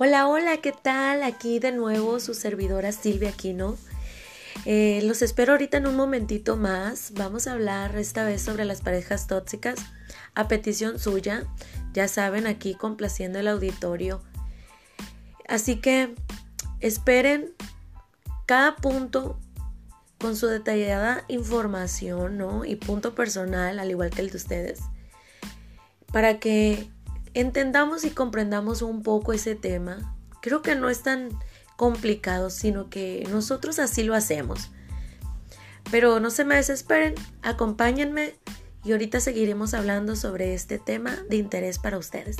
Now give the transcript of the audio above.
Hola, hola, ¿qué tal? Aquí de nuevo su servidora Silvia Aquino. Eh, los espero ahorita en un momentito más. Vamos a hablar esta vez sobre las parejas tóxicas a petición suya. Ya saben, aquí complaciendo el auditorio. Así que esperen cada punto con su detallada información, ¿no? Y punto personal, al igual que el de ustedes, para que entendamos y comprendamos un poco ese tema. Creo que no es tan complicado, sino que nosotros así lo hacemos. Pero no se me desesperen, acompáñenme y ahorita seguiremos hablando sobre este tema de interés para ustedes.